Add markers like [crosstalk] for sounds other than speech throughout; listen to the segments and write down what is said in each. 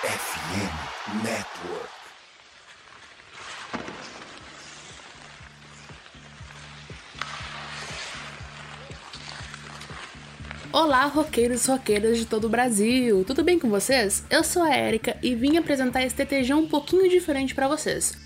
FM Network. Olá, roqueiros e roqueiras de todo o Brasil! Tudo bem com vocês? Eu sou a Erika e vim apresentar esse TTG um pouquinho diferente para vocês.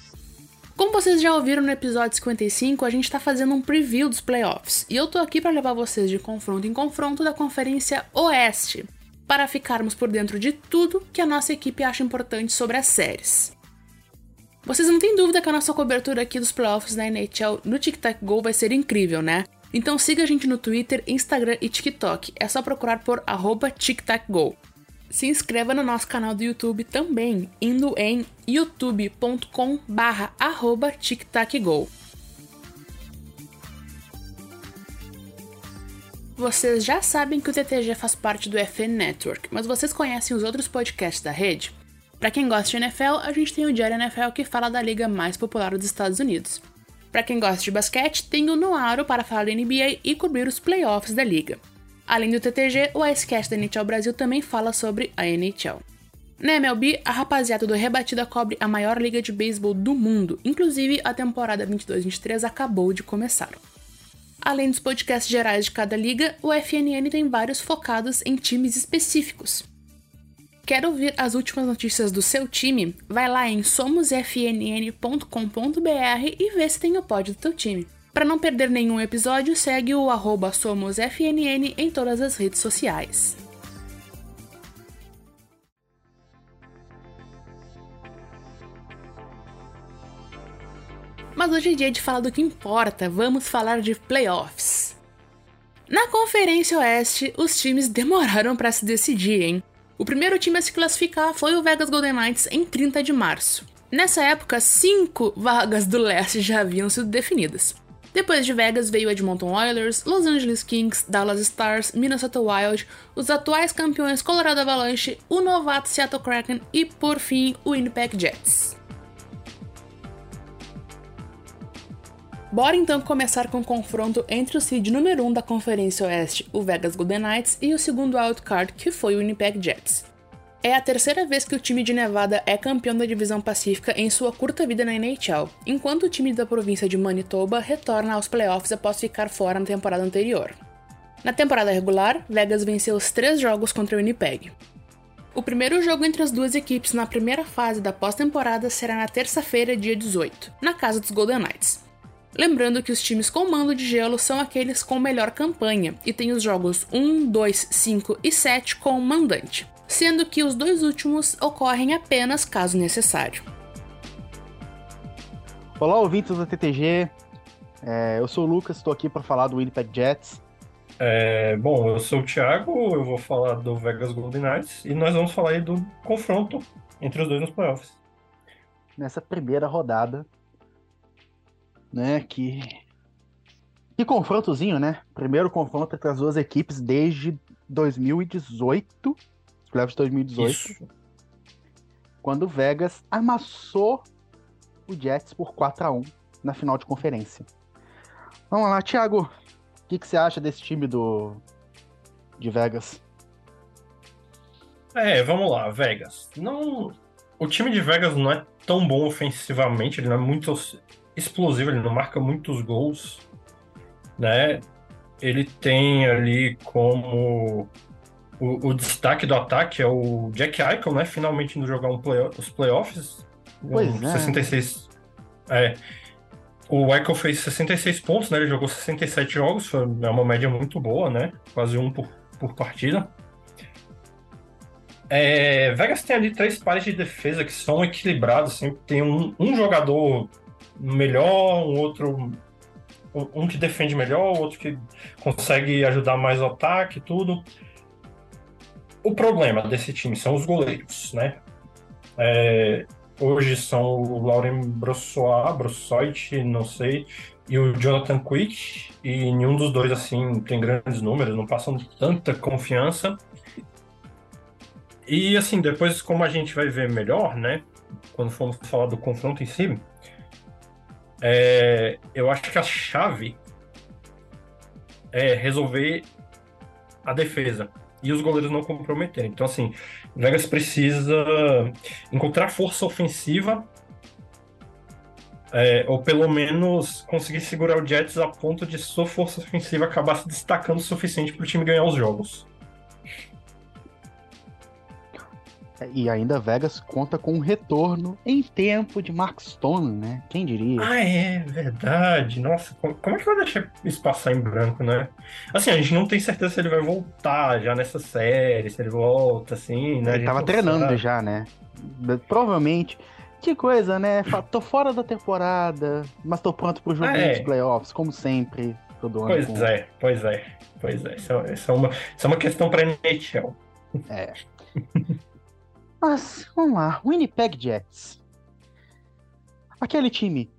Como vocês já ouviram no episódio 55, a gente tá fazendo um preview dos playoffs, e eu tô aqui para levar vocês de confronto em confronto da Conferência Oeste, para ficarmos por dentro de tudo que a nossa equipe acha importante sobre as séries. Vocês não têm dúvida que a nossa cobertura aqui dos playoffs da NHL no Tic Tac Go vai ser incrível, né? Então siga a gente no Twitter, Instagram e TikTok. É só procurar por @tictacgo. Se inscreva no nosso canal do YouTube também, indo em youtube.com Vocês já sabem que o TTG faz parte do FN Network, mas vocês conhecem os outros podcasts da rede? Para quem gosta de NFL, a gente tem o Diário NFL que fala da liga mais popular dos Estados Unidos. Para quem gosta de basquete, tem o Noaro para falar da NBA e cobrir os playoffs da liga. Além do TTG, o Icecast da NHL Brasil também fala sobre a NHL. Na MLB, a rapaziada do Rebatida cobre a maior liga de beisebol do mundo, inclusive a temporada 22-23 acabou de começar. Além dos podcasts gerais de cada liga, o FNN tem vários focados em times específicos. Quer ouvir as últimas notícias do seu time? Vai lá em somosfnn.com.br e vê se tem o pódio do teu time. Para não perder nenhum episódio, segue o arroba SomosFNN em todas as redes sociais. Mas hoje é dia de falar do que importa, vamos falar de playoffs. Na Conferência Oeste, os times [laughs] demoraram para se decidir, hein? O primeiro time a se classificar foi o Vegas Golden Knights em 30 de março. Nessa época, cinco vagas do leste já haviam sido definidas. Depois de Vegas veio Edmonton Oilers, Los Angeles Kings, Dallas Stars, Minnesota Wild, os atuais campeões Colorado Avalanche, o novato Seattle Kraken e, por fim, o Winnipeg Jets. Bora então começar com o confronto entre o seed número 1 um da Conferência Oeste, o Vegas Golden Knights, e o segundo wildcard, que foi o Winnipeg Jets. É a terceira vez que o time de Nevada é campeão da divisão pacífica em sua curta vida na NHL, enquanto o time da província de Manitoba retorna aos playoffs após ficar fora na temporada anterior. Na temporada regular, Vegas venceu os três jogos contra o Winnipeg. O primeiro jogo entre as duas equipes na primeira fase da pós-temporada será na terça-feira, dia 18, na casa dos Golden Knights. Lembrando que os times com mando de gelo são aqueles com melhor campanha e tem os jogos 1, 2, 5 e 7 com o mandante, sendo que os dois últimos ocorrem apenas caso necessário. Olá, ouvintes do TTG. É, eu sou o Lucas, estou aqui para falar do Winnipeg Jets. É, bom, eu sou o Thiago, eu vou falar do Vegas Golden Knights e nós vamos falar aí do confronto entre os dois nos playoffs. Nessa primeira rodada, né? Que que confrontozinho, né? Primeiro confronto entre as duas equipes desde 2018, playoffs de 2018, Isso. quando o Vegas amassou o Jets por 4 a 1 na final de conferência. Vamos lá, Thiago. O que, que você acha desse time do de Vegas? É, vamos lá, Vegas. Não, o time de Vegas não é tão bom ofensivamente, ele não é muito explosivo, ele não marca muitos gols, né? Ele tem ali como o, o destaque do ataque é o Jack Eichel, né? Finalmente indo jogar um play, os playoffs. Pois um é. 66. É. O Eichel fez 66 pontos, né? Ele jogou 67 jogos, foi é uma média muito boa, né? Quase um por, por partida. É, Vegas tem ali três pares de defesa que são equilibrados, sempre tem um, um jogador melhor, um outro. Um, que defende melhor, outro que consegue ajudar mais o ataque tudo. O problema desse time são os goleiros, né? É, hoje são o Lauren Brossoit, Brossoit, não sei, e o Jonathan Quick, e nenhum dos dois, assim, tem grandes números, não passam tanta confiança. E, assim, depois, como a gente vai ver melhor, né, quando formos falar do confronto em si, é, eu acho que a chave é resolver a defesa. e os goleiros não comprometerem. Então, assim, Vegas precisa encontrar força ofensiva é, ou pelo menos conseguir segurar o Jets a ponto de sua força ofensiva acabar se destacando o suficiente para o time ganhar os jogos. E ainda Vegas conta com um retorno em tempo de Mark Stone, né? Quem diria? Ah, é verdade. Nossa, como é que vai deixar isso passar em branco, né? Assim, a gente não tem certeza se ele vai voltar já nessa série, se ele volta, assim, né? Ele tava treinando sabe. já, né? Provavelmente. Que coisa, né? Tô fora da temporada, mas tô pronto pro jogo ah, é. dos playoffs, como sempre. Todo. Pois é, pois é, pois é. Isso, é, isso, é uma, isso é uma questão pra NHL. É. [laughs] Mas, vamos lá. Winnipeg Jets. Aquele time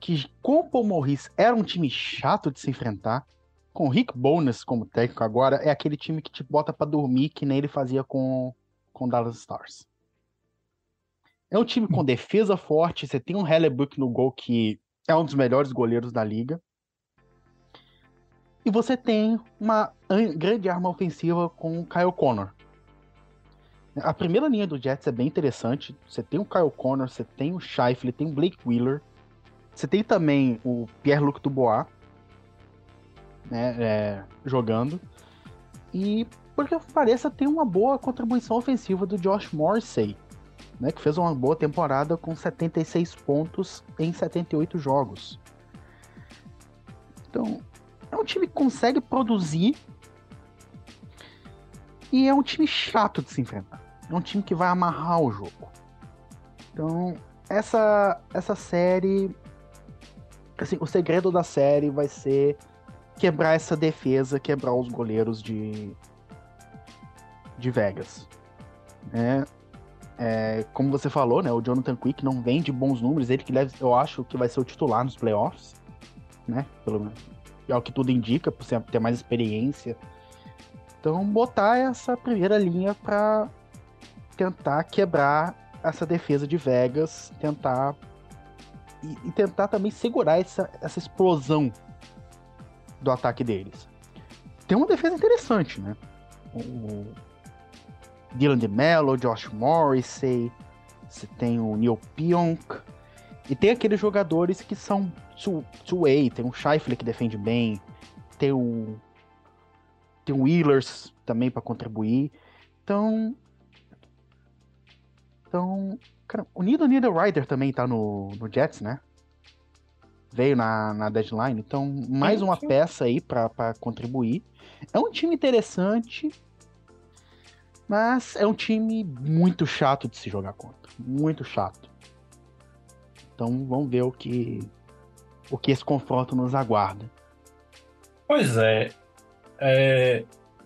que, com o Paul Morris, era um time chato de se enfrentar. Com Rick Bowness como técnico agora, é aquele time que te bota para dormir, que nem ele fazia com com Dallas Stars. É um time com defesa forte. Você tem um Hellebuck no gol que é um dos melhores goleiros da liga. E você tem uma grande arma ofensiva com o Kyle Connor. A primeira linha do Jets é bem interessante. Você tem o Kyle Connor, você tem o Scheifele, tem o Blake Wheeler. Você tem também o Pierre-Luc Dubois né, é, jogando. E, porque pareça, tem uma boa contribuição ofensiva do Josh Morrissey, né, que fez uma boa temporada com 76 pontos em 78 jogos. Então, é um time que consegue produzir e é um time chato de se enfrentar. É um time que vai amarrar o jogo. Então, essa, essa série. Assim, o segredo da série vai ser quebrar essa defesa, quebrar os goleiros de, de Vegas. É, é, como você falou, né, o Jonathan Quick não vem de bons números, ele que deve, eu acho que vai ser o titular nos playoffs, né? Pelo é o que tudo indica, por ter mais experiência. Então, botar essa primeira linha para tentar quebrar essa defesa de Vegas, tentar e, e, tentar também segurar essa, essa explosão do ataque deles. Tem uma defesa interessante, né? O Dylan DeMello, Josh Morrissey, você tem o Neil Pionk, e tem aqueles jogadores que são two-way, tem o Scheifele que defende bem, tem o tem o Wheelers também para contribuir. Então, então, cara, o Nido Nido Rider também tá no, no Jets, né? Veio na, na deadline, então mais uma peça aí para contribuir. É um time interessante, mas é um time muito chato de se jogar contra. Muito chato. Então vamos ver o que o que esse confronto nos aguarda. Pois é. é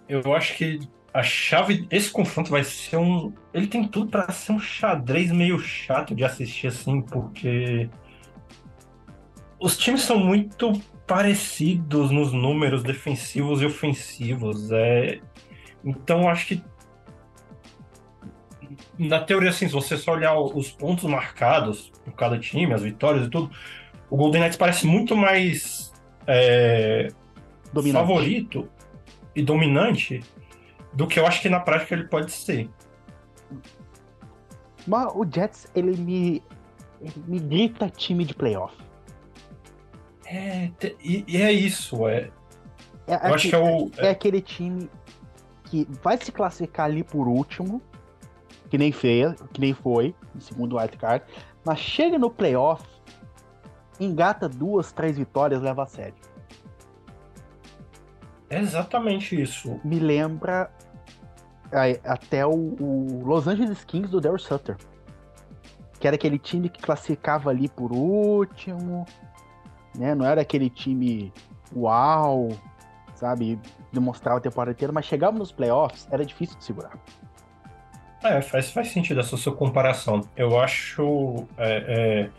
eu acho que a chave. Esse confronto vai ser um. Ele tem tudo para ser um xadrez meio chato de assistir, assim, porque. Os times são muito parecidos nos números defensivos e ofensivos. É... Então, acho que. Na teoria, assim, se você só olhar os pontos marcados por cada time, as vitórias e tudo, o Golden Knights parece muito mais é... favorito e dominante do que eu acho que na prática ele pode ser. Mas o Jets, ele me, ele me grita time de playoff. É, e, e é isso, é. é eu aqui, acho que é o. É... é aquele time que vai se classificar ali por último, que nem fez, que nem foi, no segundo wildcard, mas chega no playoff, engata duas, três vitórias, leva a sério. É exatamente isso. Me lembra até o, o Los Angeles Kings do Daryl Sutter. Que era aquele time que classificava ali por último, né? Não era aquele time uau, sabe? Demonstrava a temporada inteira, mas chegava nos playoffs, era difícil de segurar. É, faz, faz sentido essa sua comparação. Eu acho. É,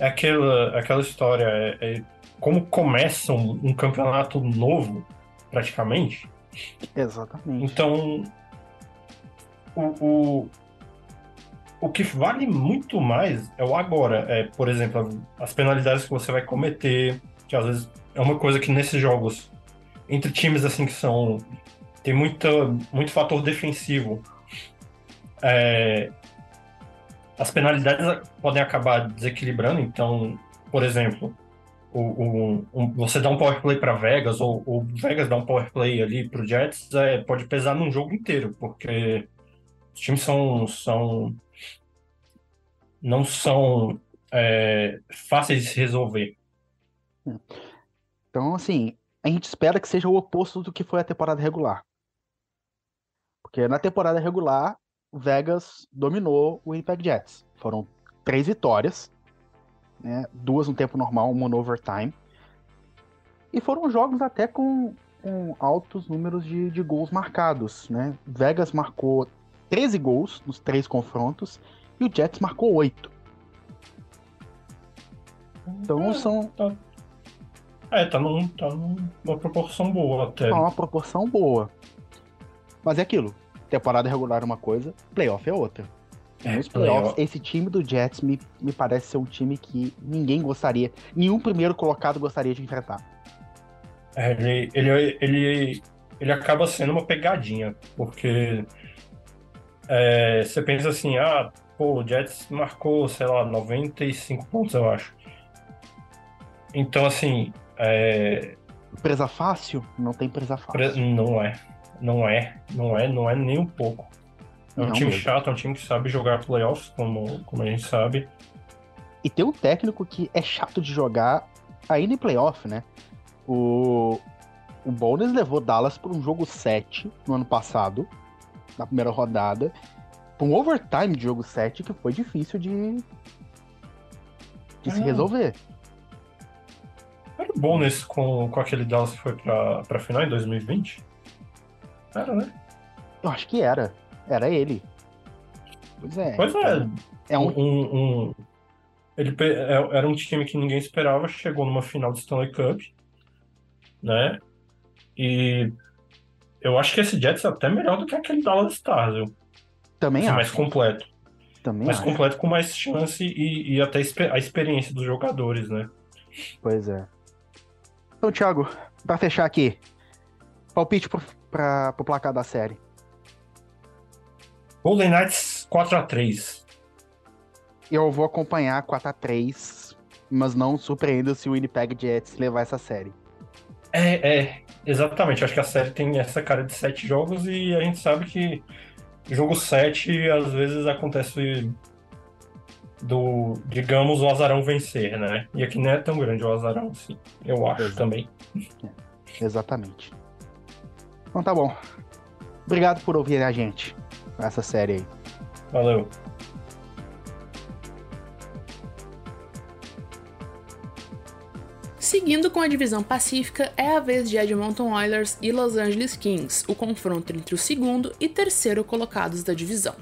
é, é aquela, aquela história. É, é como começa um, um campeonato novo praticamente. Exatamente. Então, o, o, o que vale muito mais é o agora. É, por exemplo, as penalidades que você vai cometer, que às vezes é uma coisa que nesses jogos, entre times assim que são tem muita, muito fator defensivo. É, as penalidades podem acabar desequilibrando, então, por exemplo, o, o, um, você dá um power play para Vegas, ou o Vegas dá um power play ali para o Jets, é, pode pesar num jogo inteiro, porque os times são, são não são é, fáceis de se resolver. Então, assim, a gente espera que seja o oposto do que foi a temporada regular. Porque na temporada regular, Vegas dominou o Impact Jets. Foram três vitórias, né? duas no tempo normal, uma no overtime. E foram jogos até com, com altos números de, de gols marcados. Né? Vegas marcou 13 gols nos três confrontos e o Jets marcou 8. Então é, são. Tá, é, tá, num, tá numa proporção boa até. Tá uma proporção boa. Mas é aquilo. Temporada regular é uma coisa, playoff é outra. É, Nos playoffs, playoff. esse time do Jets me, me parece ser um time que ninguém gostaria, nenhum primeiro colocado gostaria de enfrentar. É, ele, ele, ele, ele acaba sendo uma pegadinha, porque é, você pensa assim, ah, pô, o Jets marcou, sei lá, 95 pontos, eu acho. Então, assim, é, Presa fácil? Não tem presa pre- fácil. não é, não é, não é, não é nem um pouco. É um Não time mesmo. chato, é um time que sabe jogar playoffs, como, como a gente sabe. E tem um técnico que é chato de jogar ainda em playoff, né? O, o Bones levou Dallas para um jogo 7 no ano passado, na primeira rodada, um overtime de jogo 7 que foi difícil de, de se Ah. resolver. Era bom nesse com, com aquele Dallas que foi pra, pra final em 2020? Era, né? Eu acho que era. Era ele. Pois é. Pois é, É um, um, um- ele é- era um time que ninguém esperava, chegou numa final do Stanley Cup, né? E eu acho que esse Jets é até melhor do que aquele Dallas Stars, viu? também Assim, mais acho. completo. Também Mais acho. completo com mais chance e, e até a experiência dos jogadores, né? Pois é. Então, Thiago, pra fechar aqui, palpite pro, pra, pro placar da série. Golden Knights 4x3. Eu vou acompanhar 4x3, mas não surpreenda se o Winnipeg Jets levar essa série. É, é, exatamente. Acho que a série tem essa cara de sete jogos e a gente sabe que jogo 7 às vezes acontece do, digamos, o azarão vencer, né? E aqui não é tão grande o azarão assim, eu acho Exato. também. Exatamente. Então tá bom. Obrigado por ouvir a gente nessa série aí. Valeu. Seguindo com a divisão pacífica, é a vez de Edmonton Oilers e Los Angeles Kings, o confronto entre o segundo e terceiro colocados da divisão.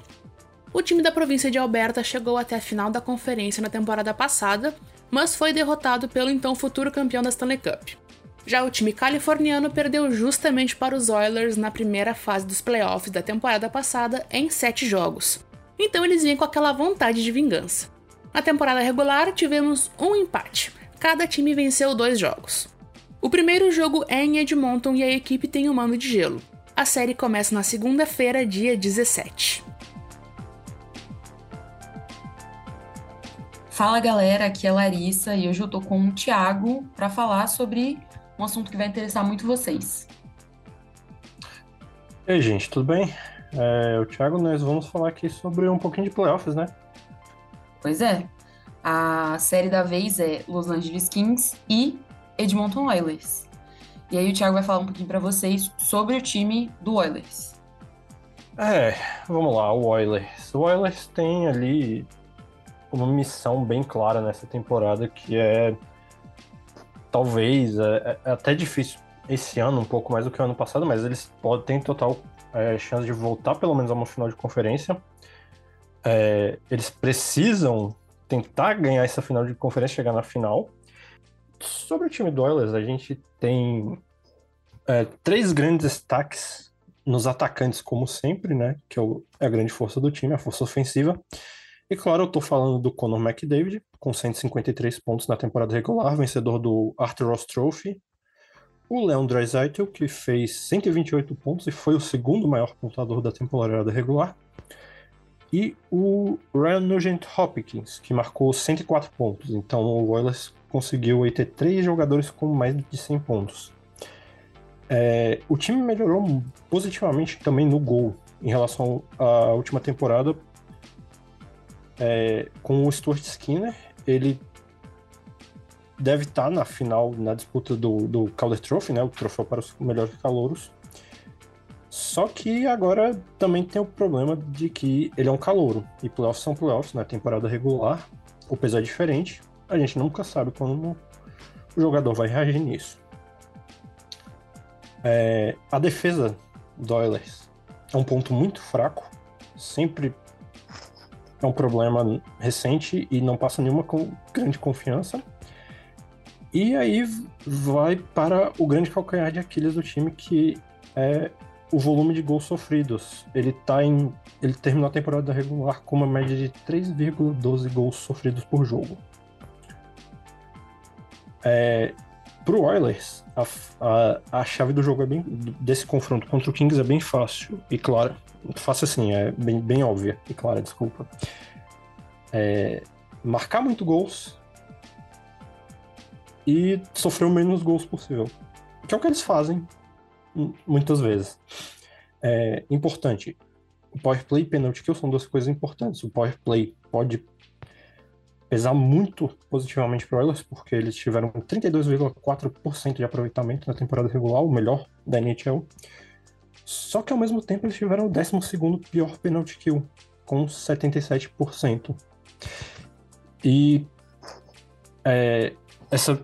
O time da província de Alberta chegou até a final da conferência na temporada passada, mas foi derrotado pelo então futuro campeão da Stanley Cup. Já o time californiano perdeu justamente para os Oilers na primeira fase dos playoffs da temporada passada em sete jogos. Então eles vinham com aquela vontade de vingança. Na temporada regular tivemos um empate. Cada time venceu dois jogos. O primeiro jogo é em Edmonton e a equipe tem um mano de gelo. A série começa na segunda-feira, dia 17. Fala galera, aqui é a Larissa e hoje eu tô com o Thiago para falar sobre um assunto que vai interessar muito vocês. E aí, gente, tudo bem? É, o Thiago, nós vamos falar aqui sobre um pouquinho de playoffs, né? Pois é, a série da vez é Los Angeles Kings e Edmonton Oilers. E aí o Thiago vai falar um pouquinho para vocês sobre o time do Oilers. É, vamos lá, o Oilers. O Oilers tem ali uma missão bem clara nessa temporada que é talvez é, é até difícil esse ano um pouco mais do que o ano passado, mas eles podem total é, chance de voltar pelo menos a uma final de conferência. É, eles precisam tentar ganhar essa final de conferência, chegar na final. Sobre o time do Oilers, a gente tem é, três grandes destaques nos atacantes, como sempre, né? Que é, é a grande força do time, a força ofensiva. E claro, eu tô falando do Conor McDavid, com 153 pontos na temporada regular, vencedor do Arthur Ross Trophy, o Leon Draisaitl, que fez 128 pontos e foi o segundo maior pontuador da temporada regular, e o Ryan Nugent Hopkins, que marcou 104 pontos. Então o Oilers conseguiu aí ter três jogadores com mais de 100 pontos. É, o time melhorou positivamente também no gol em relação à última temporada. É, com o Stuart Skinner, ele deve estar na final, na disputa do, do Calder Trophy, né, o troféu para os melhores calouros. Só que agora também tem o problema de que ele é um calouro. E playoffs são playoffs, na né, temporada regular. O peso é diferente. A gente nunca sabe quando o jogador vai reagir nisso. É, a defesa do Oilers é um ponto muito fraco. Sempre é um problema recente e não passa nenhuma com grande confiança. E aí vai para o grande calcanhar de Aquiles do time, que é o volume de gols sofridos. Ele tá em. Ele terminou a temporada regular com uma média de 3,12 gols sofridos por jogo. É, pro Oilers, a, a, a chave do jogo é bem. desse confronto contra o Kings é bem fácil e clara. Fácil assim, é bem, bem óbvia e clara, desculpa. É, marcar muito gols e sofrer o menos gols possível. Que é o que eles fazem muitas vezes. É importante. O power play e penalty kill são duas coisas importantes. O power play pode pesar muito positivamente para Oilers, porque eles tiveram 32,4% de aproveitamento na temporada regular, o melhor da NHL. Só que ao mesmo tempo eles tiveram o 12 pior penalty kill, com 77%. E é, esse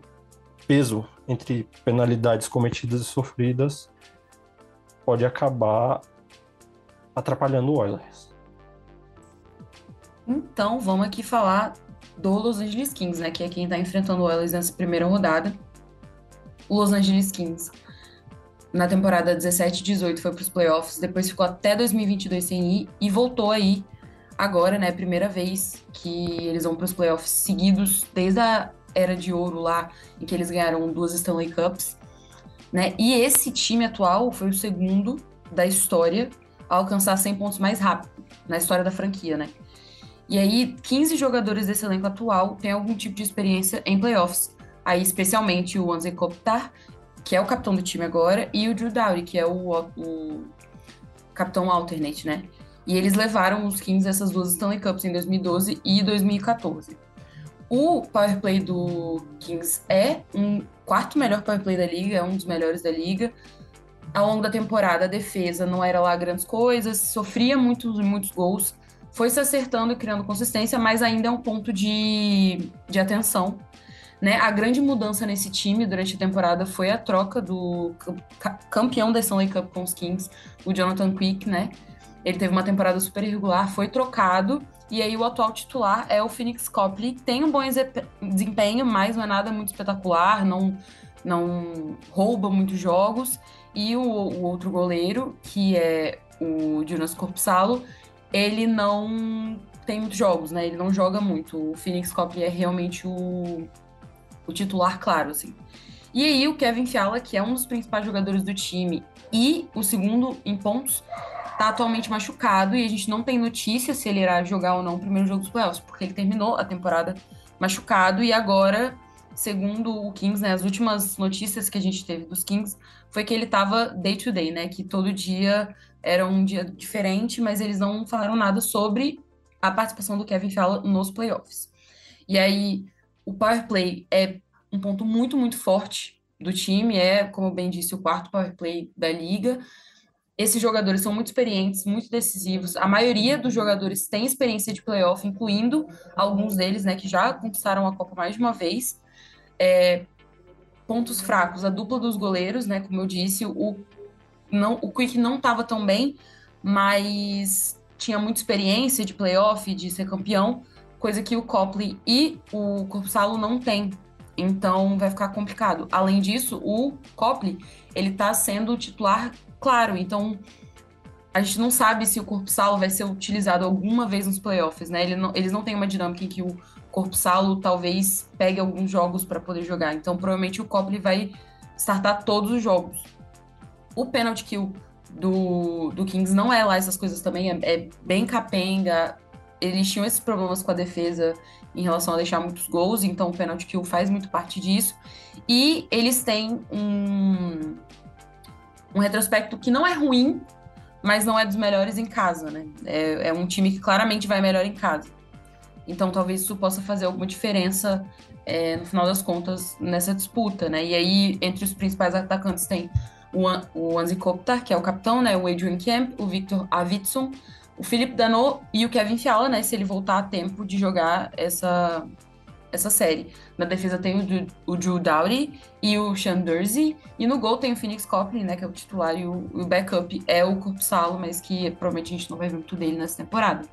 peso entre penalidades cometidas e sofridas pode acabar atrapalhando o Oilers. Então, vamos aqui falar do Los Angeles Kings, né? Que é quem está enfrentando o Oilers nessa primeira rodada. O Los Angeles Kings, na temporada 17 18, foi para os playoffs, depois ficou até 2022 sem ir e voltou aí agora, né? Primeira vez que eles vão para os playoffs seguidos desde a era de ouro lá, em que eles ganharam duas Stanley Cups. Né? E esse time atual foi o segundo da história a alcançar 100 pontos mais rápido na história da franquia, né? E aí, 15 jogadores desse elenco atual têm algum tipo de experiência em playoffs. Aí, especialmente o Anze Kopitar, que é o capitão do time agora, e o Drew Dowdy, que é o, o capitão alternate, né? E eles levaram os Kings essas duas Stanley Cups em 2012 e 2014. O power play do Kings é um quarto melhor power play da liga, é um dos melhores da liga. Ao longo da temporada, a defesa não era lá grandes coisas, sofria muitos muitos gols, foi se acertando e criando consistência, mas ainda é um ponto de, de atenção. Né? A grande mudança nesse time durante a temporada foi a troca do campeão da Stanley Cup com os Kings, o Jonathan Quick, né? Ele teve uma temporada super irregular, foi trocado e aí o atual titular é o Phoenix Copley, tem um bom desempenho, mas não é nada muito espetacular, não, não rouba muitos jogos. E o, o outro goleiro, que é o Jonas Corpsalo, ele não tem muitos jogos, né? Ele não joga muito. O Phoenix Copley é realmente o, o titular, claro, assim. E aí o Kevin Fiala, que é um dos principais jogadores do time e o segundo em pontos, tá atualmente machucado e a gente não tem notícia se ele irá jogar ou não o primeiro jogo dos playoffs, porque ele terminou a temporada machucado e agora, segundo o Kings, né, as últimas notícias que a gente teve dos Kings foi que ele tava day to day, né, que todo dia era um dia diferente, mas eles não falaram nada sobre a participação do Kevin Fowler nos playoffs. E aí, o power play é um ponto muito, muito forte do time, é, como bem disse, o quarto power play da liga, esses jogadores são muito experientes, muito decisivos. A maioria dos jogadores tem experiência de playoff, incluindo alguns deles, né, que já conquistaram a Copa mais de uma vez. É, pontos fracos, a dupla dos goleiros, né, como eu disse, o não, o Quick não estava tão bem, mas tinha muita experiência de playoff, de ser campeão, coisa que o Copley e o Corpsalo não têm. Então vai ficar complicado. Além disso, o Copley, ele tá sendo titular claro. Então, a gente não sabe se o corpo salo vai ser utilizado alguma vez nos playoffs, né? Ele não, eles não têm uma dinâmica em que o corpo salo talvez pegue alguns jogos para poder jogar. Então, provavelmente o Copley vai startar todos os jogos. O penalty kill do, do Kings não é lá essas coisas também, é, é bem capenga. Eles tinham esses problemas com a defesa em relação a deixar muitos gols, então o penalty kill faz muito parte disso. E eles têm um, um retrospecto que não é ruim, mas não é dos melhores em casa, né? É, é um time que claramente vai melhor em casa. Então talvez isso possa fazer alguma diferença é, no final das contas nessa disputa, né? E aí, entre os principais atacantes tem o, o Anzi Kopitar, que é o capitão, né? O Adrian Kemp, o Victor Avitson, o Felipe Danot e o Kevin Fiala, né? Se ele voltar a tempo de jogar essa, essa série. Na defesa tem o, o Drew Dowdy e o Sean Dursey. E no gol tem o Phoenix Copley, né? Que é o titular e o, o backup é o Corpsalo, mas que provavelmente a gente não vai ver muito dele nessa temporada.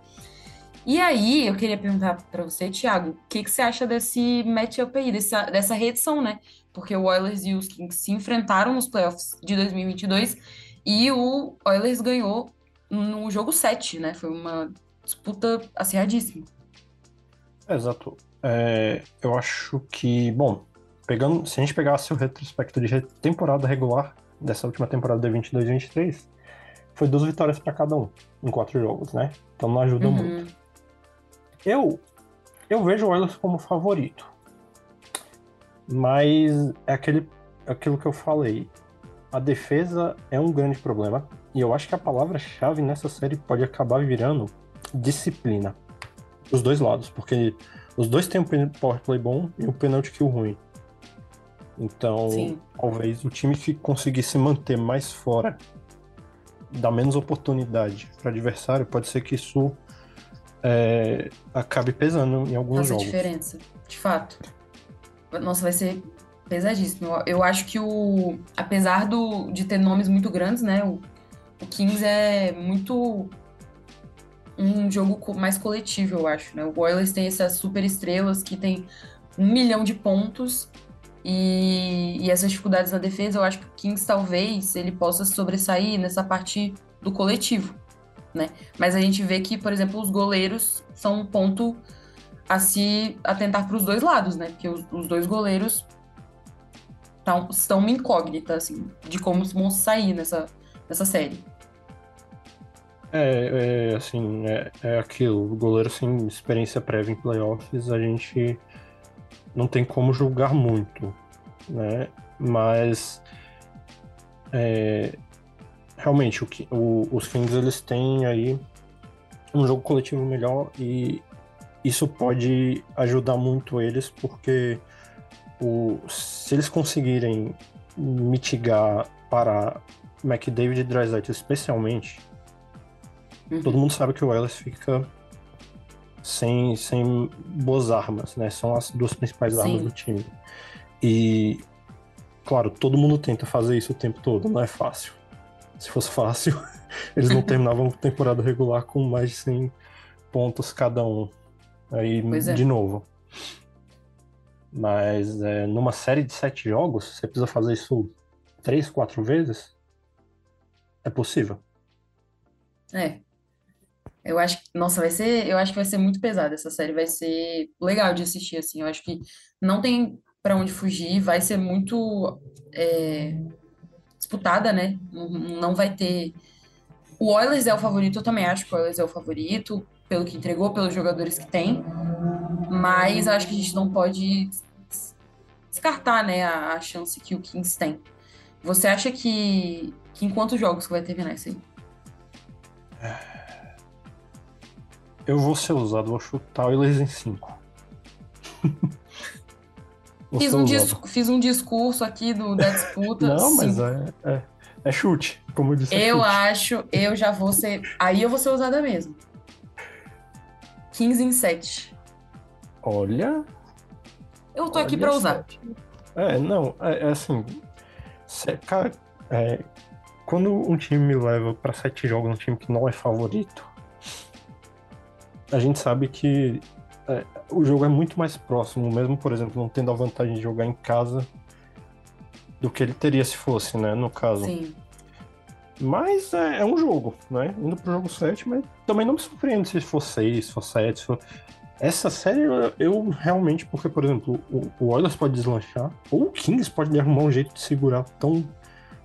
E aí, eu queria perguntar para você, Thiago, o que, que você acha desse matchup aí, dessa, dessa reedição, né? Porque o Oilers e os Kings se enfrentaram nos playoffs de 2022 e o Oilers ganhou no jogo 7, né? Foi uma disputa acirradíssima. Exato. É, eu acho que, bom, pegando, se a gente pegasse o retrospecto de temporada regular dessa última temporada de 22-23, foi duas vitórias para cada um em quatro jogos, né? Então não ajuda uhum. muito. Eu, eu vejo o Oilers como favorito. Mas é aquele, aquilo que eu falei. A defesa é um grande problema. E eu acho que a palavra-chave nessa série pode acabar virando disciplina. Os dois lados, porque os dois têm um power play bom e um penalty kill ruim. Então, Sim. talvez o time que conseguisse manter mais fora, dar menos oportunidade para adversário, pode ser que isso é, acabe pesando em alguns Faz jogos. Diferença, de fato. Nossa, vai ser pesadíssimo. Eu acho que o. Apesar do, de ter nomes muito grandes, né? O, o Kings é muito um jogo mais coletivo, eu acho, né? O Oilers tem essas super estrelas que tem um milhão de pontos e, e, essas dificuldades na defesa, eu acho que o Kings talvez ele possa sobressair nessa parte do coletivo né? Mas a gente vê que, por exemplo, os goleiros são um ponto a se atentar para os dois lados, né? Porque os, os dois goleiros tão, estão uma incógnita, assim, de como vão sair nessa, nessa série. É, é assim, é, é aquilo. O goleiro sem experiência prévia em playoffs, a gente não tem como julgar muito, né? Mas é, realmente, o, o, os Kings eles têm aí um jogo coletivo melhor e isso pode ajudar muito eles, porque o, se eles conseguirem mitigar para McDavid e Dreisaitl especialmente, uhum. todo mundo sabe que o Ellis fica sem, sem boas armas, né? São as duas principais Sim. armas do time. E, claro, todo mundo tenta fazer isso o tempo todo, não é fácil. Se fosse fácil, [laughs] eles não [laughs] terminavam a temporada regular com mais de 100 pontos cada um. Aí, é. de novo. Mas é, numa série de sete jogos, você precisa fazer isso três, quatro vezes? É possível. É. Eu acho que, nossa, vai ser, eu acho que vai ser muito pesada essa série, vai ser legal de assistir assim. Eu acho que não tem para onde fugir, vai ser muito é, disputada, né? Não, vai ter. O Oilers é o favorito, eu também acho que o Oilers é o favorito, pelo que entregou, pelos jogadores que tem. Mas acho que a gente não pode descartar, né, a, a chance que o Kings tem. Você acha que, que em quantos jogos que vai terminar isso aí? Eu vou ser usado, vou chutar o Oilers em 5. Fiz um, fiz um discurso aqui do, da disputa. [laughs] Não, mas é, é, é, chute, como eu disse. É eu chute. acho, eu já vou ser. Aí eu vou ser usada mesmo. 15 em 7. Olha. Eu tô aqui pra usar. É, não, é, é assim. Cara, é, quando um time me leva para sete jogos, um time que não é favorito, a gente sabe que é, o jogo é muito mais próximo, mesmo, por exemplo, não tendo a vantagem de jogar em casa, do que ele teria se fosse, né? No caso. Sim. Mas é, é um jogo, né? Indo pro jogo 7, mas também não me surpreende se for 6, se for 7. Se for... Essa série eu, eu, realmente, porque, por exemplo, o, o Oilers pode deslanchar, ou o Kings pode arrumar um jeito de segurar tão,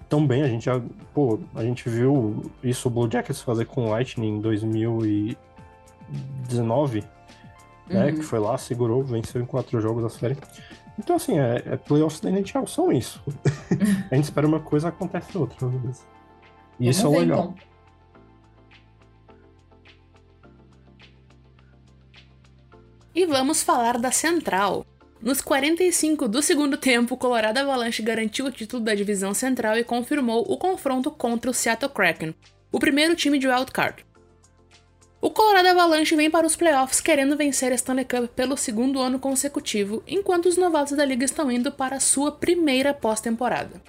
tão bem. A gente já, pô, a gente viu isso o Blue Jackets fazer com o Lightning em 2000 e 19, né, uhum. né? Que foi lá, segurou, venceu em quatro jogos a série. Então, assim, é, é playoffs da NHL, são isso. [laughs] a gente espera uma coisa, acontece outra. E isso é ver, legal. Então. E vamos falar da Central. Nos 45 do segundo tempo, o Colorado Avalanche garantiu o título da divisão central e confirmou o confronto contra o Seattle Kraken, o primeiro time de wildcard. O Colorado Avalanche vem para os playoffs querendo vencer a Stanley Cup pelo segundo ano consecutivo, enquanto os novatos da liga estão indo para a sua primeira pós-temporada.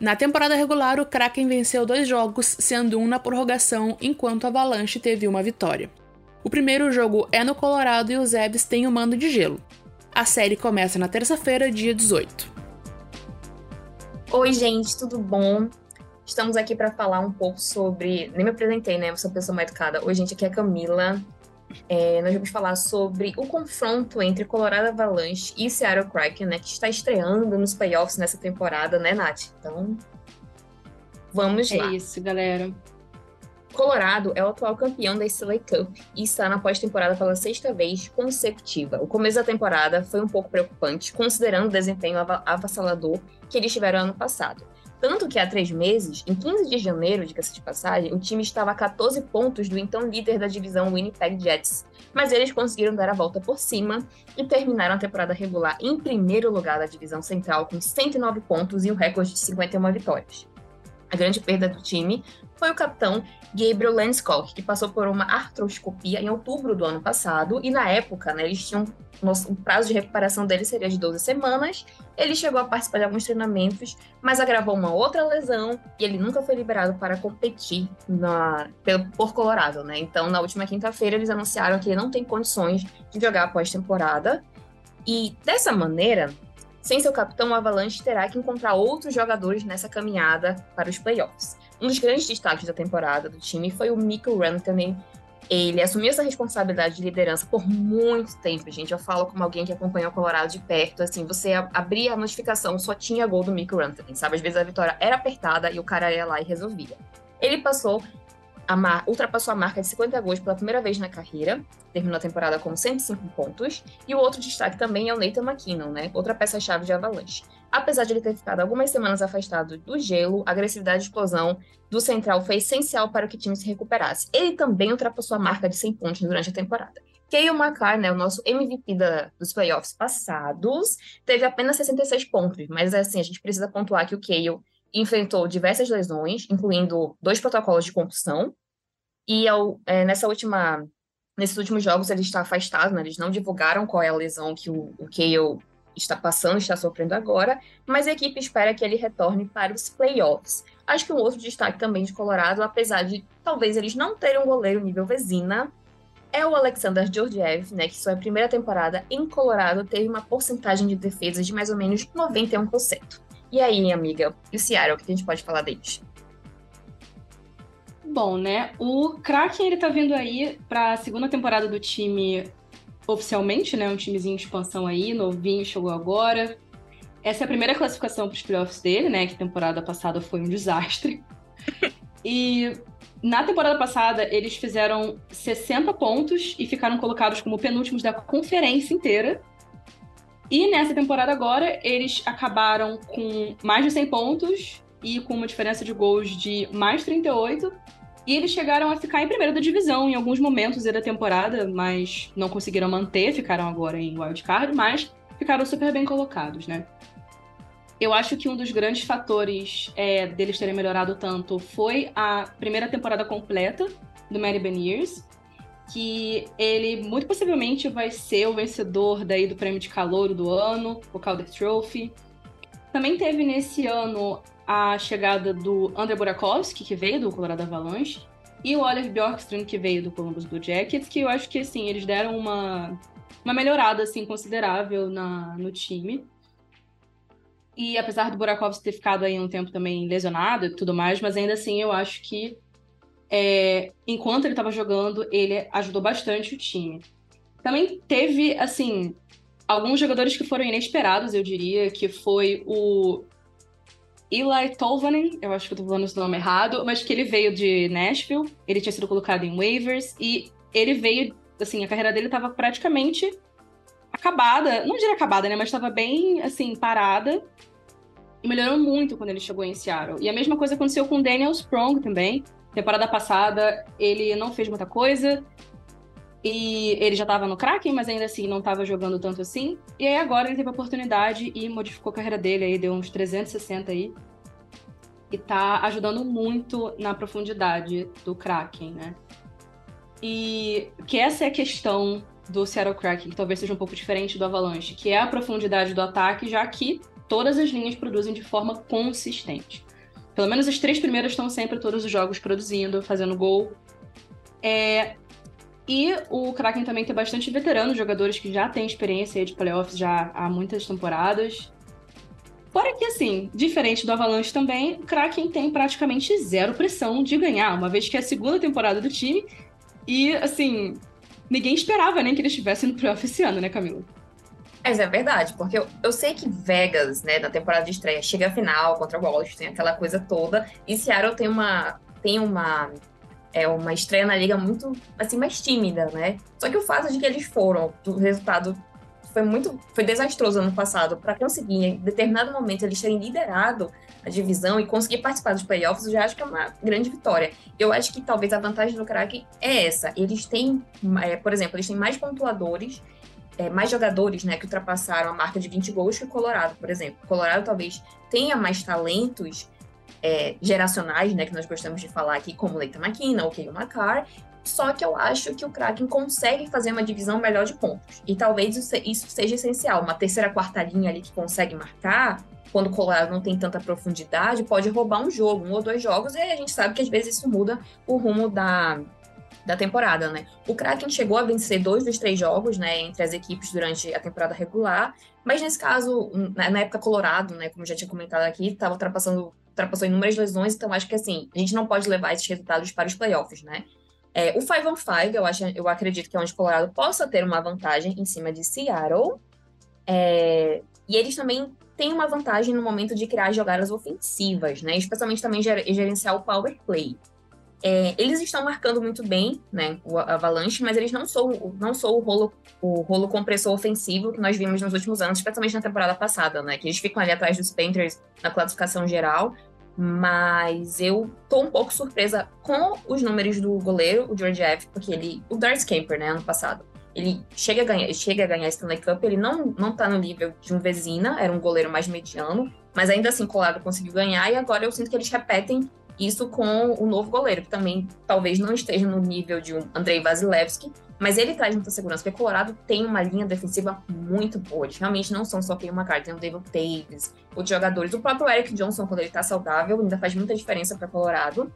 Na temporada regular, o Kraken venceu dois jogos, sendo um na prorrogação, enquanto o Avalanche teve uma vitória. O primeiro jogo é no Colorado e os Ebs têm o mando de gelo. A série começa na terça-feira, dia 18. Oi, gente, tudo bom? Estamos aqui para falar um pouco sobre. Nem me apresentei, né? Eu sou uma pessoa mais educada. Oi, gente, aqui é a Camila. É, nós vamos falar sobre o confronto entre Colorado Avalanche e Seattle Kraken, né? Que está estreando nos playoffs nessa temporada, né, Nath? Então, vamos lá. É isso, galera. Colorado é o atual campeão da Stanley Cup e está na pós-temporada pela sexta vez consecutiva. O começo da temporada foi um pouco preocupante, considerando o desempenho ava- avassalador que eles tiveram ano passado. Tanto que há três meses, em 15 de janeiro, diga-se de passagem, o time estava a 14 pontos do então líder da divisão Winnipeg Jets. Mas eles conseguiram dar a volta por cima e terminaram a temporada regular em primeiro lugar da divisão central com 109 pontos e o recorde de 51 vitórias. A grande perda do time foi o capitão Gabriel Landeskog, que passou por uma artroscopia em outubro do ano passado, e na época, né, eles tinham o prazo de recuperação dele seria de 12 semanas. Ele chegou a participar de alguns treinamentos, mas agravou uma outra lesão e ele nunca foi liberado para competir na, por Colorado, né? Então, na última quinta-feira, eles anunciaram que ele não tem condições de jogar após temporada. E dessa maneira, sem seu capitão, o Avalanche terá que encontrar outros jogadores nessa caminhada para os playoffs. Um dos grandes destaques da temporada do time foi o Mikko Rantanen. Ele assumiu essa responsabilidade de liderança por muito tempo, gente. Eu falo como alguém que acompanhou o Colorado de perto. Assim, você abria a notificação, só tinha gol do Mikko Rantanen, sabe? Às vezes a vitória era apertada e o cara ia lá e resolvia. Ele passou a mar... ultrapassou a marca de 50 gols pela primeira vez na carreira, terminou a temporada com 105 pontos. E o outro destaque também é o Nathan McKinnon, né? Outra peça-chave de Avalanche. Apesar de ele ter ficado algumas semanas afastado do gelo, a agressividade e explosão do Central foi essencial para que o time se recuperasse. Ele também ultrapassou a marca de 100 pontos durante a temporada. Cale Makar, né, o nosso MVP da- dos playoffs passados, teve apenas 66 pontos, mas assim, a gente precisa pontuar que o Cale enfrentou diversas lesões, incluindo dois protocolos de concussão, e é, nessa última, nesses últimos jogos ele está afastado, né, eles não divulgaram qual é a lesão que o, o Cale está passando, está sofrendo agora, mas a equipe espera que ele retorne para os playoffs. Acho que um outro destaque também de Colorado, apesar de talvez eles não terem um goleiro nível Vezina, é o Alexander Georgiev, né, que sua primeira temporada em Colorado teve uma porcentagem de defesa de mais ou menos 91%. E aí, amiga, e o Seattle, o que a gente pode falar deles? Bom, né? O Kraken ele tá vindo aí pra segunda temporada do time oficialmente, né? Um timezinho de expansão aí, novinho, chegou agora. Essa é a primeira classificação para os playoffs dele, né? Que temporada passada foi um desastre. [laughs] E na temporada passada eles fizeram 60 pontos e ficaram colocados como penúltimos da conferência inteira. E nessa temporada agora eles acabaram com mais de 100 pontos e com uma diferença de gols de mais 38. E eles chegaram a ficar em primeiro da divisão em alguns momentos da temporada, mas não conseguiram manter, ficaram agora em wildcard, mas ficaram super bem colocados, né? Eu acho que um dos grandes fatores é, deles terem melhorado tanto foi a primeira temporada completa do Matty Beniers, que ele muito possivelmente vai ser o vencedor daí do prêmio de calor do ano, o Calder Trophy. Também teve nesse ano a chegada do André Burakovsky, que veio do Colorado Avalanche, e o Oliver Bjorkstrand, que veio do Columbus Blue Jackets, que eu acho que, assim, eles deram uma, uma melhorada, assim, considerável na, no time. E apesar do Burakovsky ter ficado aí um tempo também lesionado e tudo mais, mas ainda assim eu acho que é, enquanto ele estava jogando, ele ajudou bastante o time. Também teve, assim, alguns jogadores que foram inesperados, eu diria, que foi o Eli Tolvanen, eu acho que eu tô falando esse nome errado, mas que ele veio de Nashville, ele tinha sido colocado em waivers, e ele veio, assim, a carreira dele estava praticamente acabada, não diria acabada, né, mas estava bem, assim, parada, e melhorou muito quando ele chegou em Seattle. E a mesma coisa aconteceu com Daniel Sprong também, temporada passada ele não fez muita coisa, e ele já estava no Kraken, mas ainda assim não estava jogando tanto assim. E aí agora ele teve a oportunidade e modificou a carreira dele aí, deu uns 360 aí. E tá ajudando muito na profundidade do Kraken, né? E que essa é a questão do Seattle Kraken, que talvez seja um pouco diferente do Avalanche, que é a profundidade do ataque, já que todas as linhas produzem de forma consistente. Pelo menos as três primeiras estão sempre todos os jogos produzindo, fazendo gol. É, e o Kraken também tem bastante veteranos, jogadores que já têm experiência de playoffs já há muitas temporadas. Porém que, assim, diferente do Avalanche também, o Kraken tem praticamente zero pressão de ganhar, uma vez que é a segunda temporada do time. E, assim, ninguém esperava nem que eles estivessem no playoff esse ano, né, Camila? Mas é verdade, porque eu, eu sei que Vegas, né, na temporada de estreia, chega à final contra o Washington, aquela coisa toda, e Seattle tem uma, tem uma é uma estreia na liga muito, assim, mais tímida, né? Só que o fato de que eles foram, o resultado foi muito, foi desastroso ano passado, para conseguir em determinado momento eles terem liderado a divisão e conseguir participar dos playoffs, eu já acho que é uma grande vitória. Eu acho que talvez a vantagem do Kraken é essa. Eles têm, é, por exemplo, eles têm mais pontuadores, é, mais jogadores, né, que ultrapassaram a marca de 20 gols que o Colorado, por exemplo. O Colorado talvez tenha mais talentos é, geracionais, né, que nós gostamos de falar aqui, como Leita McKinnon ou Keio Makar, só que eu acho que o Kraken consegue fazer uma divisão melhor de pontos. E talvez isso seja essencial. Uma terceira, quarta linha ali que consegue marcar, quando o Colorado não tem tanta profundidade, pode roubar um jogo, um ou dois jogos, e a gente sabe que às vezes isso muda o rumo da, da temporada, né? O Kraken chegou a vencer dois dos três jogos, né, entre as equipes durante a temporada regular, mas nesse caso, na época Colorado, né, como já tinha comentado aqui, estava ultrapassando ultrapassou inúmeras lesões, então acho que assim, a gente não pode levar esses resultados para os playoffs, né? É, o 5 on 5, eu, acho, eu acredito que é onde o Colorado possa ter uma vantagem em cima de Seattle. É, e eles também têm uma vantagem no momento de criar jogadas ofensivas, né? Especialmente também gerenciar o power play. É, eles estão marcando muito bem, né, o Avalanche, mas eles não são, não são o rolo, o rolo compressor ofensivo que nós vimos nos últimos anos, especialmente na temporada passada, né, que eles ficam ali atrás dos Panthers na classificação geral, mas eu tô um pouco surpresa com os números do goleiro, o George F, porque ele, o Darcy Camper, né, ano passado, ele chega a ganhar, chega a ganhar Stanley Cup, ele não, não tá no nível de um Vezina, era um goleiro mais mediano, mas ainda assim Colado conseguiu ganhar, e agora eu sinto que eles repetem isso com o novo goleiro, que também talvez não esteja no nível de um Andrei Vasilevski, mas ele traz muita segurança, porque o Colorado tem uma linha defensiva muito boa. Eles realmente não são só quem uma carta, tem o David Davis, outros jogadores. O próprio Eric Johnson, quando ele tá saudável, ainda faz muita diferença para Colorado.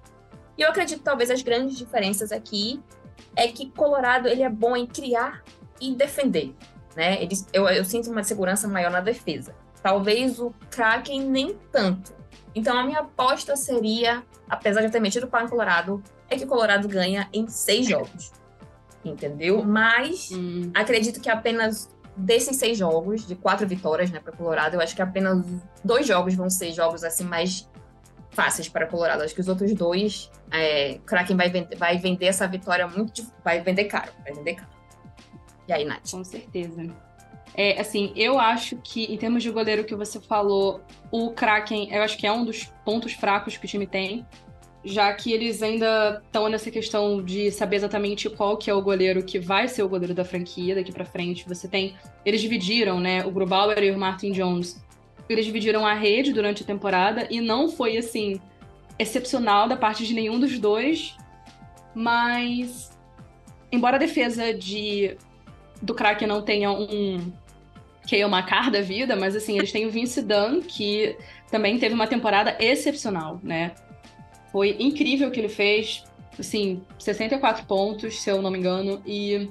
E eu acredito que talvez as grandes diferenças aqui é que Colorado ele é bom em criar e defender. Né? Eles, eu, eu sinto uma segurança maior na defesa. Talvez o Kraken nem tanto. Então a minha aposta seria, apesar de eu ter metido o pau em Colorado, é que o Colorado ganha em seis jogos. Entendeu? Mas hum. acredito que apenas desses seis jogos, de quatro vitórias, né, para Colorado, eu acho que apenas dois jogos vão ser jogos assim mais fáceis para Colorado. Acho que os outros dois, é, Kraken vai vender, vai vender essa vitória muito, vai vender caro, vai vender caro. E aí, Nath? Com certeza. É, assim, eu acho que, em termos de goleiro que você falou, o Kraken, eu acho que é um dos pontos fracos que o time tem, já que eles ainda estão nessa questão de saber exatamente qual que é o goleiro que vai ser o goleiro da franquia daqui para frente. Você tem, eles dividiram, né, o Grubauer e o Martin Jones. Eles dividiram a rede durante a temporada e não foi assim excepcional da parte de nenhum dos dois, mas embora a defesa de do Kraken não tenha um uma Makar da vida, mas assim, eles têm o Vince Dunn, que também teve uma temporada excepcional, né? Foi incrível o que ele fez, assim, 64 pontos, se eu não me engano, e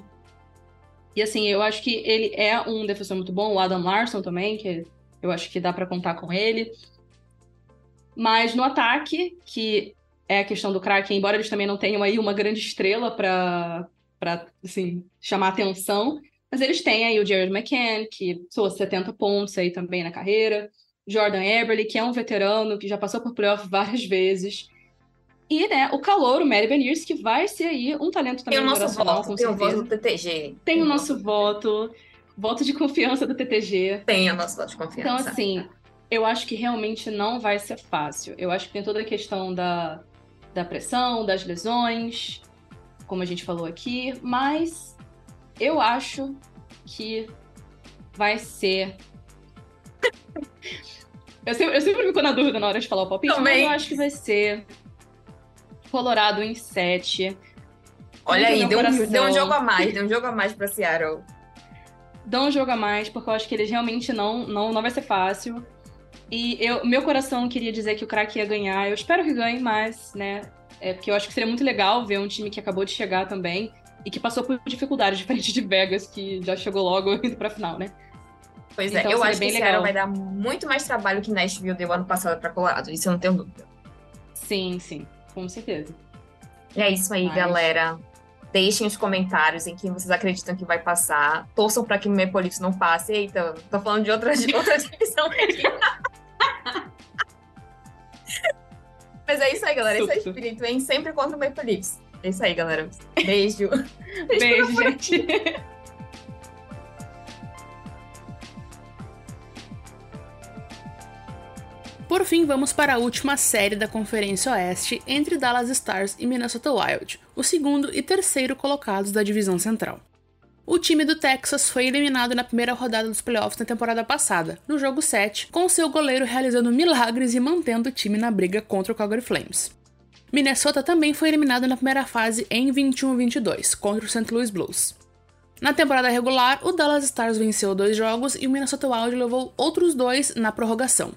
e assim, eu acho que ele é um defensor muito bom, o Adam Larson também, que eu acho que dá para contar com ele. Mas no ataque, que é a questão do Kraken, embora eles também não tenham aí uma grande estrela para para assim, chamar atenção. Mas eles têm aí o Jared McCann, que soou 70 pontos aí também na carreira. Jordan Eberle, que é um veterano, que já passou por playoff várias vezes. E, né, o calor, o Mary Beniers, que vai ser aí um talento também tem o nosso voto, com tem certeza. o voto do TTG. Tem o nosso voto, voto de confiança do TTG. Tem o nosso voto de Então, confiança. assim, eu acho que realmente não vai ser fácil. Eu acho que tem toda a questão da, da pressão, das lesões, como a gente falou aqui, mas eu acho que vai ser. eu, sempre, eu sempre fico na dúvida na hora de falar o palpite, Também. mas eu acho que vai ser Colorado em 7. Olha aí, deu um, deu um jogo a mais, deu um jogo a mais pra Seattle. Dão um jogo a mais, porque eu acho que eles realmente não, não, não vai ser fácil. E eu, meu coração queria dizer que o craque ia ganhar. Eu espero que ganhe, mas, né? É porque eu acho que seria muito legal ver um time que acabou de chegar também e que passou por dificuldades diferente de Vegas, que já chegou logo [laughs] indo pra final, né? Pois é, Então, eu seria acho que Seattle legal. vai dar muito mais trabalho que Nashville deu ano passado pra Colorado, isso eu não tenho dúvida. Sim, sim, com certeza. E é isso aí, Mas- galera. Deixem os comentários em quem vocês acreditam que vai passar. Torçam pra que o Leafs não passe. Eita, tô falando de outra, de [laughs] outra divisão aqui. [laughs] Mas é isso aí, galera. Esse é o Susto. espírito, hein? Sempre contra o Maple Leafs. É isso aí, galera. Beijo. [laughs] Beijo, gente. Por fim, vamos para a última série da Conferência Oeste entre Dallas Stars e Minnesota Wild, o segundo e terceiro colocados da divisão central. O time do Texas foi eliminado na primeira rodada dos playoffs na temporada passada, no jogo 7, com seu goleiro realizando milagres e mantendo o time na briga contra o Calgary Flames. Minnesota também foi eliminado na primeira fase em 21-22, contra o St. Louis Blues. Na temporada regular, o Dallas Stars venceu dois jogos e o Minnesota Wild levou outros dois na prorrogação.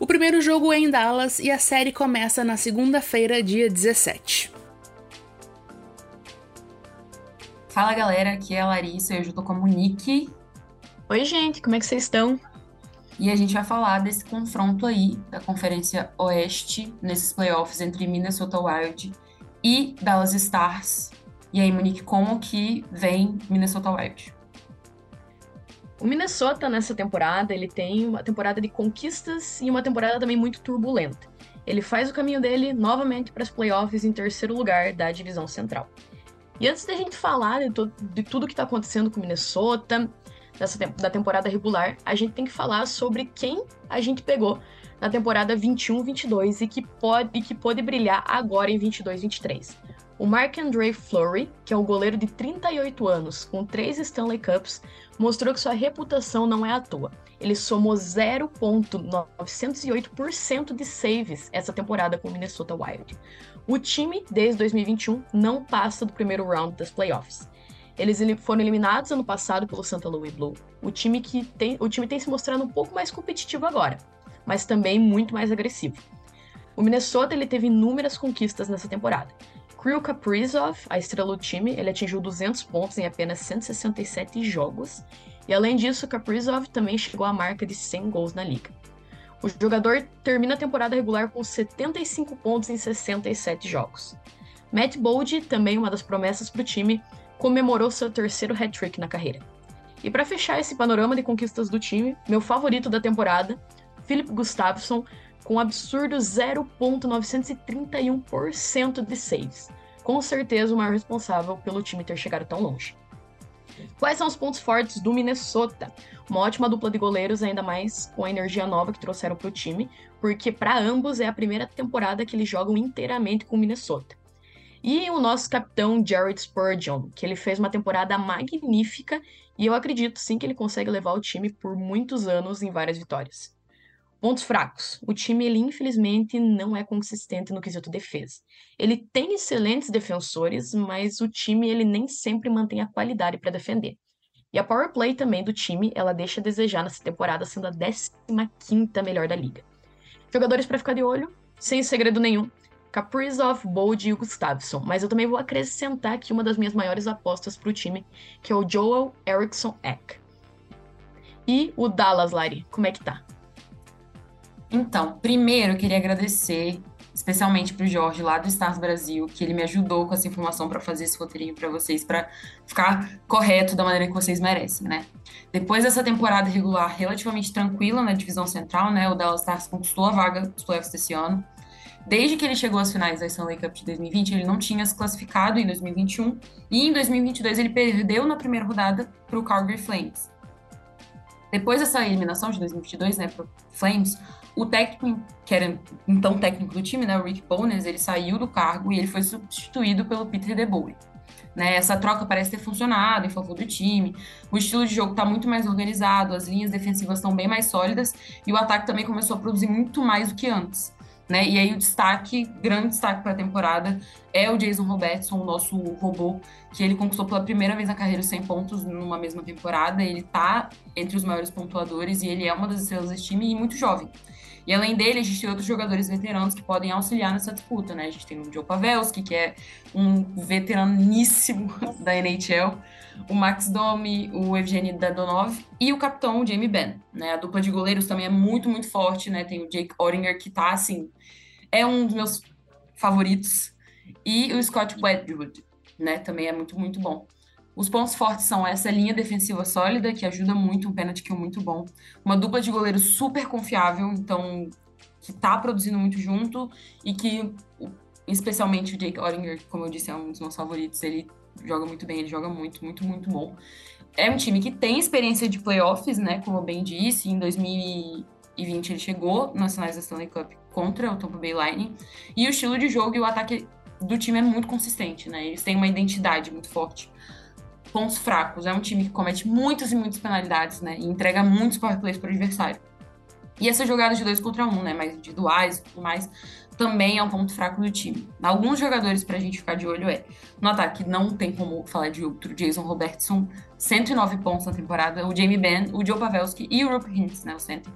O primeiro jogo é em Dallas e a série começa na segunda-feira, dia 17. Fala galera, aqui é a Larissa, eu tô como Nick Oi, gente, como é que vocês estão? E a gente vai falar desse confronto aí da Conferência Oeste nesses playoffs entre Minnesota Wild e Dallas Stars. E aí, Monique, como que vem Minnesota Wild? O Minnesota nessa temporada, ele tem uma temporada de conquistas e uma temporada também muito turbulenta. Ele faz o caminho dele novamente para as playoffs em terceiro lugar da divisão central. E antes da gente falar de, de tudo que está acontecendo com Minnesota, dessa da temporada regular, a gente tem que falar sobre quem a gente pegou na temporada 21-22 e que pode e que pode brilhar agora em 22-23. O Marc-André Fleury, que é um goleiro de 38 anos, com três Stanley Cups, mostrou que sua reputação não é à toa. Ele somou 0,908% de saves essa temporada com o Minnesota Wild. O time, desde 2021, não passa do primeiro round das playoffs. Eles foram eliminados ano passado pelo Santa Louis Blue. O time, que tem, o time tem se mostrado um pouco mais competitivo agora, mas também muito mais agressivo. O Minnesota ele teve inúmeras conquistas nessa temporada. Kirill Kaprizov, a estrela do time, ele atingiu 200 pontos em apenas 167 jogos. E além disso, Kaprizov também chegou à marca de 100 gols na liga. O jogador termina a temporada regular com 75 pontos em 67 jogos. Matt Boldy, também uma das promessas para o time, comemorou seu terceiro hat-trick na carreira. E para fechar esse panorama de conquistas do time, meu favorito da temporada, Philip Gustafsson, com um absurdo 0,931% de saves. Com certeza o maior responsável pelo time ter chegado tão longe. Quais são os pontos fortes do Minnesota? Uma ótima dupla de goleiros, ainda mais com a energia nova que trouxeram para o time, porque para ambos é a primeira temporada que eles jogam inteiramente com o Minnesota. E o nosso capitão Jared Spurgeon, que ele fez uma temporada magnífica e eu acredito sim que ele consegue levar o time por muitos anos em várias vitórias. Pontos fracos. O time, ele infelizmente não é consistente no quesito defesa. Ele tem excelentes defensores, mas o time ele nem sempre mantém a qualidade para defender. E a power play também do time, ela deixa a desejar nessa temporada, sendo a 15ª melhor da liga. Jogadores para ficar de olho, sem segredo nenhum, Kaprizov, Bold e Gustafsson, mas eu também vou acrescentar aqui uma das minhas maiores apostas para o time, que é o Joel Eriksson Ek. E o Dallas, Lari, como é que tá? Então, primeiro eu queria agradecer especialmente para o Jorge lá do Stars Brasil, que ele me ajudou com essa informação para fazer esse roteirinho para vocês, para ficar correto da maneira que vocês merecem, né? Depois dessa temporada regular relativamente tranquila na divisão central, né, o Dallas Stars conquistou a vaga dos playoffs desse ano. Desde que ele chegou às finais da Stanley Cup de 2020, ele não tinha se classificado em 2021 e em 2022 ele perdeu na primeira rodada para o Calgary Flames. Depois dessa eliminação de 2022, né, para Flames, o técnico, que era então técnico do time, né, o Rick Bones, ele saiu do cargo e ele foi substituído pelo Peter DeBoer. Né, essa troca parece ter funcionado em favor do time. O estilo de jogo está muito mais organizado, as linhas defensivas estão bem mais sólidas e o ataque também começou a produzir muito mais do que antes. Né? E aí o destaque, grande destaque para a temporada, é o Jason Robertson, o nosso robô, que ele conquistou pela primeira vez na carreira 100 pontos numa mesma temporada. Ele está entre os maiores pontuadores e ele é uma das estrelas desse time e muito jovem. E além dele, a gente tem outros jogadores veteranos que podem auxiliar nessa disputa, né? A gente tem o Joe Pavelski, que é um veteraníssimo [laughs] da NHL, o Max Domi, o Evgeny Dadonov e o capitão Jamie Benn, né? A dupla de goleiros também é muito, muito forte, né? Tem o Jake Oringer, que tá, assim, é um dos meus favoritos, e o Scott Wedgwood, né? Também é muito, muito bom. Os pontos fortes são essa linha defensiva sólida, que ajuda muito, um penalty kill muito bom. Uma dupla de goleiro super confiável, então, que tá produzindo muito junto e que, especialmente o Jake Ottinger, como eu disse, é um dos meus favoritos, ele joga muito bem, ele joga muito, muito, muito bom. É um time que tem experiência de playoffs, né, como eu bem disse, em 2020 ele chegou nas finais da Stanley Cup contra o Tampa Bay Lightning, e o estilo de jogo e o ataque do time é muito consistente, né, eles têm uma identidade muito forte pontos fracos. É um time que comete muitas e muitas penalidades, né? E entrega muitos power plays para o adversário. E essa jogada de dois contra um, né? Mais individuais e tudo mais, também é um ponto fraco do time. Alguns jogadores para a gente ficar de olho é no ataque, não tem como falar de outro. Jason Robertson, 109 pontos na temporada. O Jamie Benn, o Joe Pavelski e o Rupp Hintz, né? O center.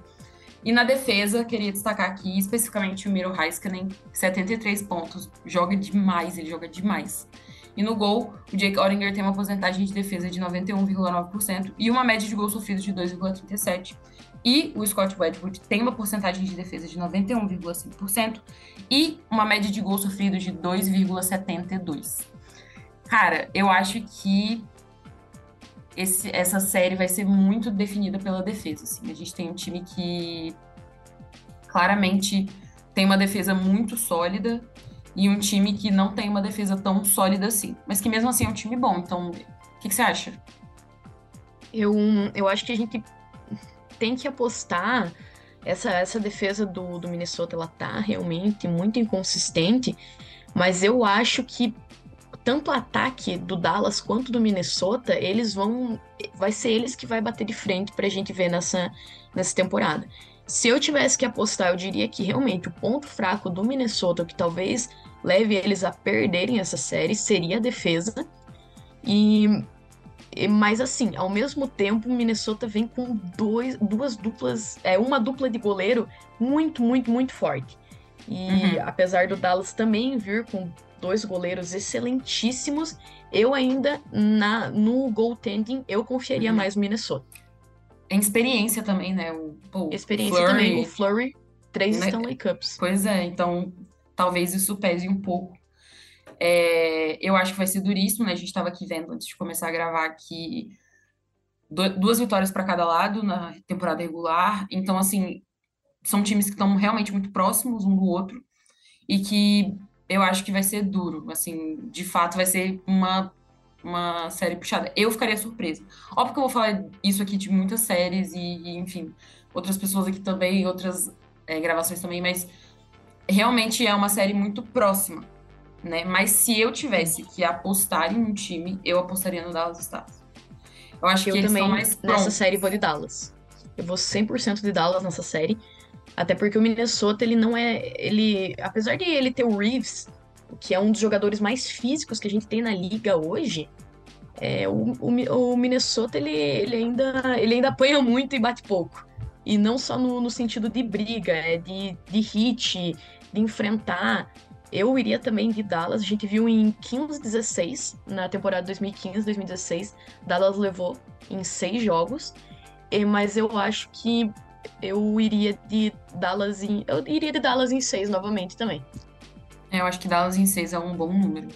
E na defesa, queria destacar aqui especificamente o Miro Heiskanen, 73 pontos. Joga demais, ele joga demais. E no gol, o Jake Ottinger tem uma porcentagem de defesa de 91,9% e uma média de gols sofridos de 2,37%. E o Scott Wedgwood tem uma porcentagem de defesa de 91,5% e uma média de gols sofridos de 2,72%. Cara, eu acho que esse, essa série vai ser muito definida pela defesa. Assim. A gente tem um time que claramente tem uma defesa muito sólida e um time que não tem uma defesa tão sólida assim, mas que mesmo assim é um time bom. Então, o que, que você acha? Eu, eu acho que a gente tem que apostar. Essa, essa defesa do, do Minnesota ela tá realmente muito inconsistente, mas eu acho que tanto o ataque do Dallas quanto do Minnesota, eles vão. Vai ser eles que vai bater de frente pra gente ver nessa, nessa temporada. Se eu tivesse que apostar, eu diria que realmente o ponto fraco do Minnesota, que talvez leve eles a perderem essa série, seria a defesa. E, mas assim, ao mesmo tempo, o Minnesota vem com dois, duas duplas, é uma dupla de goleiro muito, muito, muito forte. E uhum. apesar do Dallas também vir com dois goleiros excelentíssimos, eu ainda na no goaltending eu confiaria uhum. mais no Minnesota. Em experiência também, né? O, experiência Flurry, também. O Flurry, três né? Stanley Cups. Pois é, então talvez isso pese um pouco. É, eu acho que vai ser duríssimo, né? A gente estava aqui vendo antes de começar a gravar que duas vitórias para cada lado na temporada regular. Então, assim, são times que estão realmente muito próximos um do outro e que eu acho que vai ser duro. Assim, de fato, vai ser uma, uma série puxada. Eu ficaria surpresa. Óbvio que eu vou falar isso aqui de muitas séries e, e enfim, outras pessoas aqui também, outras é, gravações também, mas realmente é uma série muito próxima, né? Mas se eu tivesse que apostar em um time, eu apostaria no Dallas Stars. Eu acho eu que eles também, prontos. nessa série vou de Dallas. Eu vou 100% de Dallas nessa série, até porque o Minnesota, ele não é, ele, apesar de ele ter o Reeves, que é um dos jogadores mais físicos que a gente tem na liga hoje, é, o, o, o Minnesota, ele, ele, ainda, ele ainda apanha muito e bate pouco. E não só no, no sentido de briga, é de, de hit, de enfrentar. Eu iria também de Dallas. A gente viu em 15-16, na temporada 2015-2016. Dallas levou em seis jogos. Mas eu acho que eu iria de Dallas em. Eu iria de Dallas em seis novamente também. É, Eu acho que Dallas em 6 é um bom número.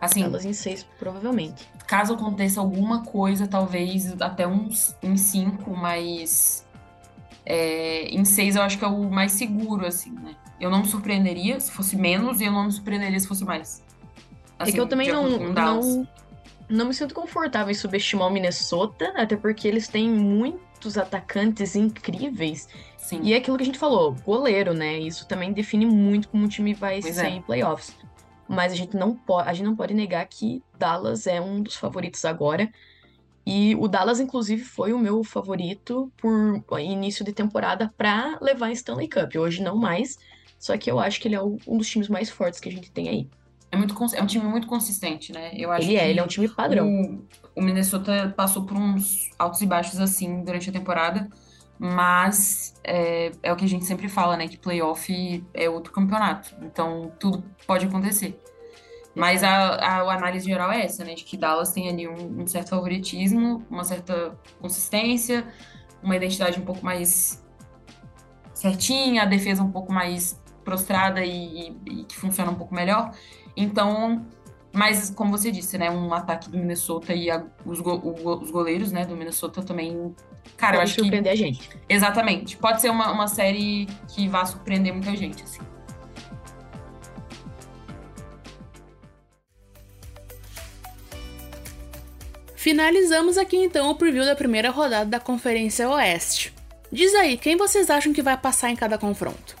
Assim, Elas em seis, provavelmente. caso aconteça alguma coisa, talvez até uns em 5, mas é, em 6 eu acho que é o mais seguro, assim, né? Eu não me surpreenderia se fosse menos e eu não me surpreenderia se fosse mais. é Assim, que eu também de não, não, não me sinto confortável em subestimar o Minnesota, até porque eles têm muitos atacantes incríveis. Sim. E é aquilo que a gente falou, goleiro, né? Isso também define muito como o time vai Pois ser é. em playoffs. Mas a gente não pode, a gente não pode negar que Dallas é um dos favoritos agora. E o Dallas, inclusive, foi o meu favorito por início de temporada para levar a Stanley Cup. Hoje não mais. Só que eu acho que ele é um dos times mais fortes que a gente tem aí. É, muito, é um time muito consistente, né? Eu acho Ele é, ele é um time padrão. O, o Minnesota passou por uns altos e baixos assim durante a temporada, mas é, é o que a gente sempre fala, né? Que playoff é outro campeonato, então tudo pode acontecer. Mas a, a, a análise geral é essa, né? De que Dallas tem ali um, um certo favoritismo, uma certa consistência, uma identidade um pouco mais certinha, a defesa um pouco mais prostrada e, e- e que funciona um pouco melhor. Então, mas, como você disse, né? Um ataque do Minnesota e a- os, go- o os goleiros, né? Do Minnesota também. Cara, eu Pode acho que. surpreender a gente. Exatamente. Pode ser uma, uma série que vá surpreender muita gente, assim. Finalizamos aqui então o preview da primeira rodada da Conferência Oeste. Diz aí, quem vocês acham que vai passar em cada confronto?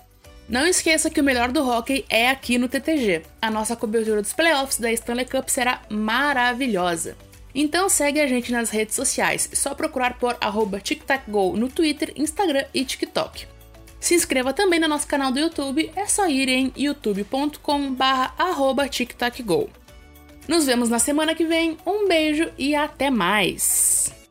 Não esqueça que o melhor do hockey é aqui no TTG. A nossa cobertura dos playoffs da Stanley Cup será maravilhosa. Então segue a gente nas redes sociais, é só procurar por TicTacGo no Twitter, Instagram e TikTok. Se inscreva também no nosso canal do YouTube, é só ir em youtube.com barra arroba TicTacGo. Nos vemos na semana que vem, um beijo e até mais!